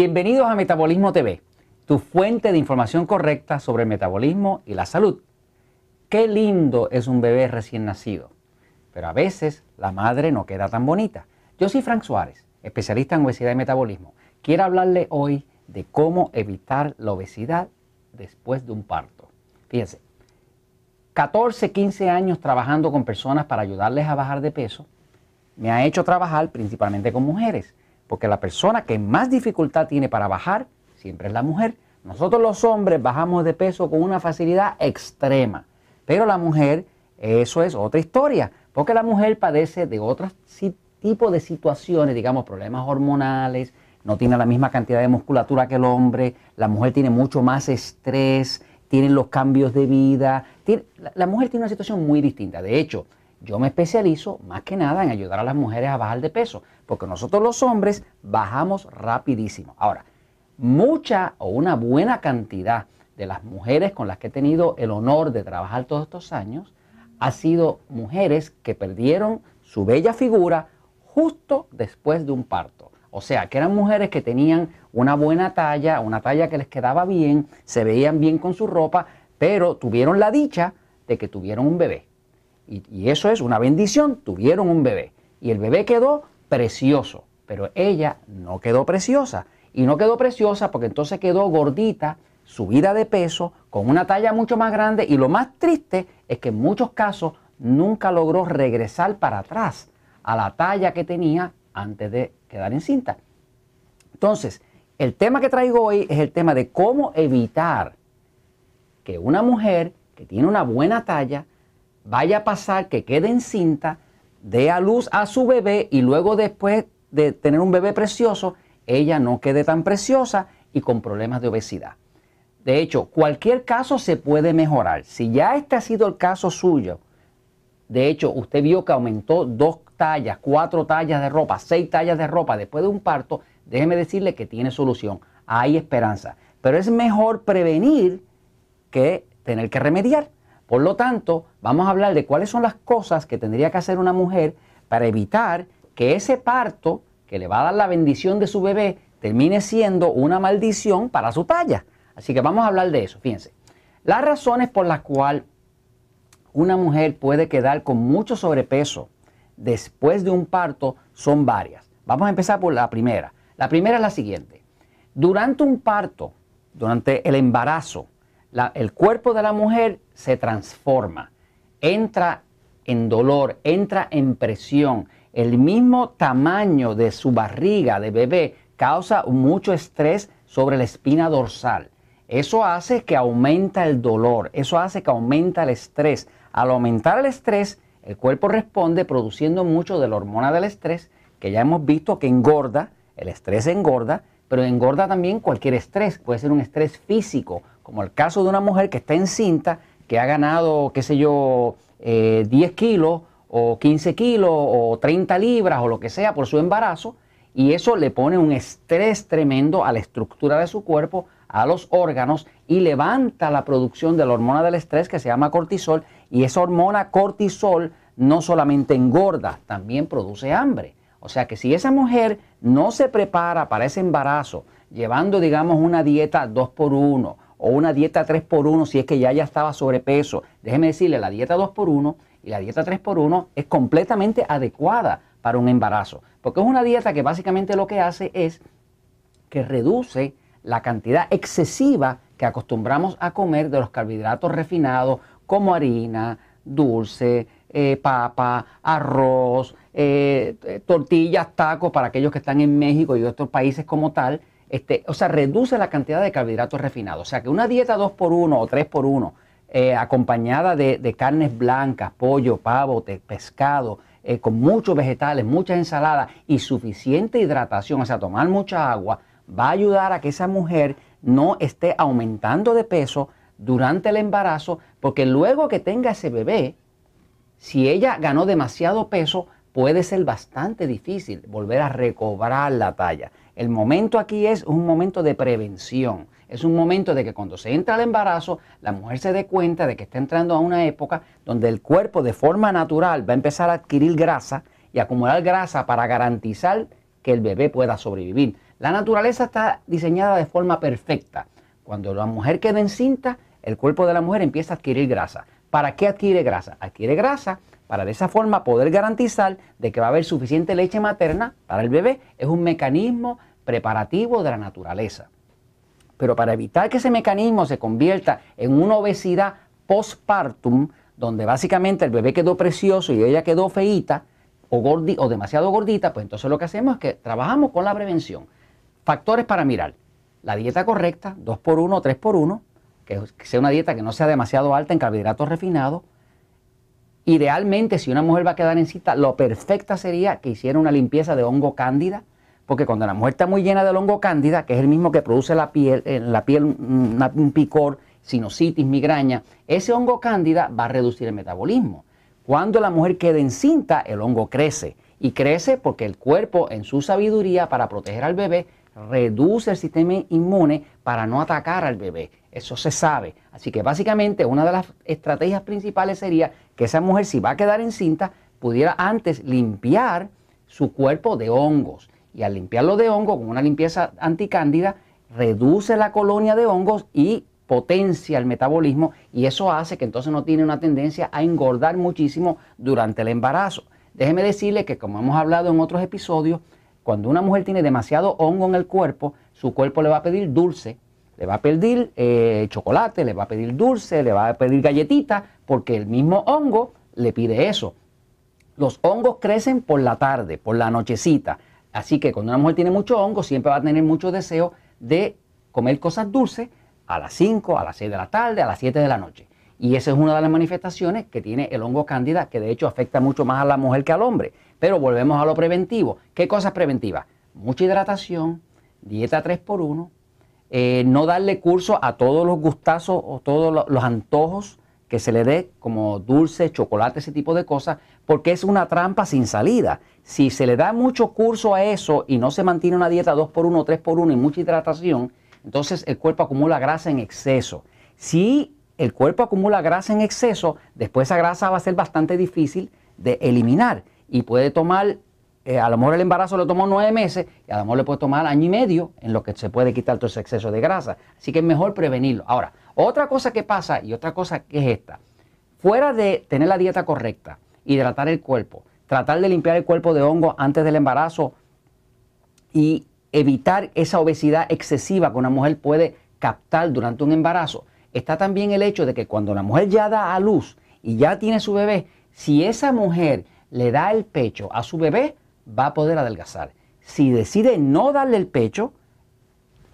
Bienvenidos a Metabolismo TV, tu fuente de información correcta sobre el metabolismo y la salud. Qué lindo es un bebé recién nacido, pero a veces la madre no queda tan bonita. Yo soy Frank Suárez, especialista en obesidad y metabolismo. Quiero hablarle hoy de cómo evitar la obesidad después de un parto. Fíjense, 14, 15 años trabajando con personas para ayudarles a bajar de peso, me ha hecho trabajar principalmente con mujeres porque la persona que más dificultad tiene para bajar siempre es la mujer. Nosotros los hombres bajamos de peso con una facilidad extrema, pero la mujer, eso es otra historia, porque la mujer padece de otros tipos de situaciones, digamos problemas hormonales, no tiene la misma cantidad de musculatura que el hombre, la mujer tiene mucho más estrés, tiene los cambios de vida, la mujer tiene una situación muy distinta. De hecho, yo me especializo más que nada en ayudar a las mujeres a bajar de peso, porque nosotros los hombres bajamos rapidísimo. Ahora, mucha o una buena cantidad de las mujeres con las que he tenido el honor de trabajar todos estos años, ha sido mujeres que perdieron su bella figura justo después de un parto. O sea, que eran mujeres que tenían una buena talla, una talla que les quedaba bien, se veían bien con su ropa, pero tuvieron la dicha de que tuvieron un bebé. Y, eso es una bendición, tuvieron un bebé. Y el bebé quedó precioso, pero ella no quedó preciosa. Y no quedó preciosa porque entonces quedó gordita, subida de peso, con una talla mucho más grande. Y lo más triste es que en muchos casos nunca logró regresar para atrás a la talla que tenía antes de quedar encinta. Entonces, el tema que traigo hoy es el tema de cómo evitar que una mujer que tiene una buena talla vaya a pasar que quede encinta, dé a luz a su bebé y luego después de tener un bebé precioso, ella no quede tan preciosa y con problemas de obesidad. De hecho, cualquier caso se puede mejorar. Si ya este ha sido el caso suyo, de hecho, usted vio que aumentó dos tallas, cuatro tallas de ropa, seis tallas de ropa después de un parto, déjeme decirle que tiene solución. Hay esperanza. Pero es mejor prevenir que tener que remediar. Por lo tanto, vamos a hablar de cuáles son las cosas que tendría que hacer una mujer para evitar que ese parto que le va a dar la bendición de su bebé termine siendo una maldición para su talla. Así que vamos a hablar de eso. Fíjense, las razones por las cuales una mujer puede quedar con mucho sobrepeso después de un parto son varias. Vamos a empezar por la primera. La primera es la siguiente. Durante un parto, durante el embarazo, el cuerpo de la mujer se transforma, entra en dolor, entra en presión. El mismo tamaño de su barriga de bebé causa mucho estrés sobre la espina dorsal. Eso hace que aumenta el dolor, eso hace que aumenta el estrés. Al aumentar el estrés, el cuerpo responde produciendo mucho de la hormona del estrés, que ya hemos visto que engorda, el estrés engorda, pero engorda también cualquier estrés, puede ser un estrés físico, como el caso de una mujer que está encinta, que ha ganado, qué sé yo, 10 eh, kilos o 15 kilos o 30 libras o lo que sea por su embarazo, y eso le pone un estrés tremendo a la estructura de su cuerpo, a los órganos, y levanta la producción de la hormona del estrés que se llama cortisol, y esa hormona cortisol no solamente engorda, también produce hambre. O sea que si esa mujer no se prepara para ese embarazo, llevando, digamos, una dieta 2 por 1 o una dieta 3x1 si es que ya ya estaba sobrepeso. Déjeme decirle, la dieta 2x1 y la dieta 3x1 es completamente adecuada para un embarazo, porque es una dieta que básicamente lo que hace es que reduce la cantidad excesiva que acostumbramos a comer de los carbohidratos refinados como harina, dulce, eh, papa, arroz, eh, eh, tortillas, tacos para aquellos que están en México y otros países como tal, este, o sea, reduce la cantidad de carbohidratos refinados. O sea, que una dieta 2x1 o 3x1 eh, acompañada de, carnes blancas, pollo, pavo, pescado, eh, con muchos vegetales, muchas ensaladas y suficiente hidratación, o sea, tomar mucha agua, va a ayudar a que esa mujer no esté aumentando de peso durante el embarazo, porque luego que tenga ese bebé, si ella ganó demasiado peso, puede ser bastante difícil volver a recobrar la talla. El momento aquí es un momento de prevención. Es un momento de que cuando se entra al embarazo, la mujer se dé cuenta de que está entrando a una época donde el cuerpo de forma natural va a empezar a adquirir grasa y acumular grasa para garantizar que el bebé pueda sobrevivir. La naturaleza está diseñada de forma perfecta. Cuando la mujer queda encinta, el cuerpo de la mujer empieza a adquirir grasa. ¿Para qué adquiere grasa? Adquiere grasa para de esa forma poder garantizar de que va a haber suficiente leche materna para el bebé. Es un mecanismo preparativo de la naturaleza. Pero para evitar que ese mecanismo se convierta en una obesidad postpartum, donde básicamente el bebé quedó precioso y ella quedó feíta o, o demasiado gordita, pues entonces lo que hacemos es que trabajamos con la prevención. Factores para mirar. La dieta correcta, 2x1 o 3x1, que sea una dieta que no sea demasiado alta en carbohidratos refinados. Idealmente, si una mujer va a quedar en cita, lo perfecta sería que hiciera una limpieza de hongo cándida, porque cuando la mujer está muy llena de hongo cándida, que es el mismo que produce la piel, en la piel un picor, sinusitis, migraña, ese hongo cándida va a reducir el metabolismo. Cuando la mujer queda encinta, el hongo crece. Y crece porque el cuerpo, en su sabiduría para proteger al bebé, reduce el sistema inmune para no atacar al bebé. Eso se sabe. Así que básicamente una de las estrategias principales sería que esa mujer, si va a quedar encinta, pudiera antes limpiar su cuerpo de hongos. Y al limpiarlo de hongos con una limpieza anticándida, reduce la colonia de hongos y potencia el metabolismo y eso hace que entonces no tiene una tendencia a engordar muchísimo durante el embarazo. Déjeme decirle que como hemos hablado en otros episodios, cuando una mujer tiene demasiado hongo en el cuerpo, su cuerpo le va a pedir dulce, le va a pedir eh, chocolate, le va a pedir dulce, le va a pedir galletita, porque el mismo hongo le pide eso. Los hongos crecen por la tarde, por la nochecita. Así que cuando una mujer tiene mucho hongo, siempre va a tener mucho deseo de comer cosas dulces a las 5, a las 6 de la tarde, a las 7 de la noche. Y esa es una de las manifestaciones que tiene el hongo cándida, que de hecho afecta mucho más a la mujer que al hombre. Pero volvemos a lo preventivo. ¿Qué cosas preventivas? Mucha hidratación, dieta 3x1, eh, no darle curso a todos los gustazos o todos los antojos que se le dé, como dulce, chocolate, ese tipo de cosas, porque es una trampa sin salida. Si se le da mucho curso a eso y no se mantiene una dieta 2x1, 3x1 y mucha hidratación, entonces el cuerpo acumula grasa en exceso. Si el cuerpo acumula grasa en exceso, después esa grasa va a ser bastante difícil de eliminar y puede tomar, eh, a lo mejor el embarazo le tomó nueve meses y a lo mejor le puede tomar año y medio en lo que se puede quitar todo ese exceso de grasa. Así que es mejor prevenirlo. Ahora, otra cosa que pasa y otra cosa que es esta, fuera de tener la dieta correcta, hidratar el cuerpo, tratar de limpiar el cuerpo de hongo antes del embarazo y evitar esa obesidad excesiva que una mujer puede captar durante un embarazo, está también el hecho de que cuando la mujer ya da a luz y ya tiene su bebé, si esa mujer le da el pecho a su bebé, va a poder adelgazar. Si decide no darle el pecho,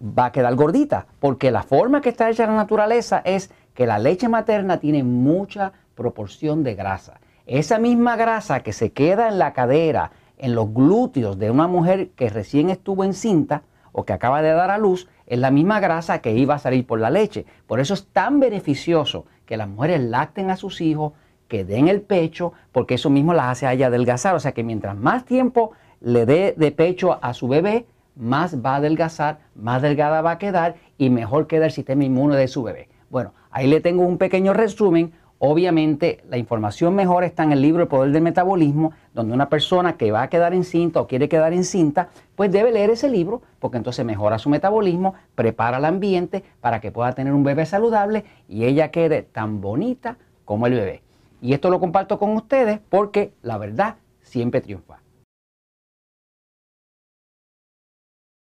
va a quedar gordita, porque la forma que está hecha la naturaleza es que la leche materna tiene mucha proporción de grasa. Esa misma grasa que se queda en la cadera, en los glúteos de una mujer que recién estuvo encinta o que acaba de dar a luz, es la misma grasa que iba a salir por la leche. Por eso es tan beneficioso que las mujeres lacten a sus hijos, que den el pecho, porque eso mismo las hace a ella adelgazar. O sea que mientras más tiempo le dé de pecho a su bebé, más va a adelgazar, más delgada va a quedar y mejor queda el sistema inmune de su bebé. Bueno, ahí le tengo un pequeño resumen. Obviamente la información mejor está en el libro El Poder del Metabolismo, donde una persona que va a quedar encinta o quiere quedar encinta, pues debe leer ese libro porque entonces mejora su metabolismo, prepara el ambiente para que pueda tener un bebé saludable y ella quede tan bonita como el bebé. Y esto lo comparto con ustedes porque la verdad siempre triunfa.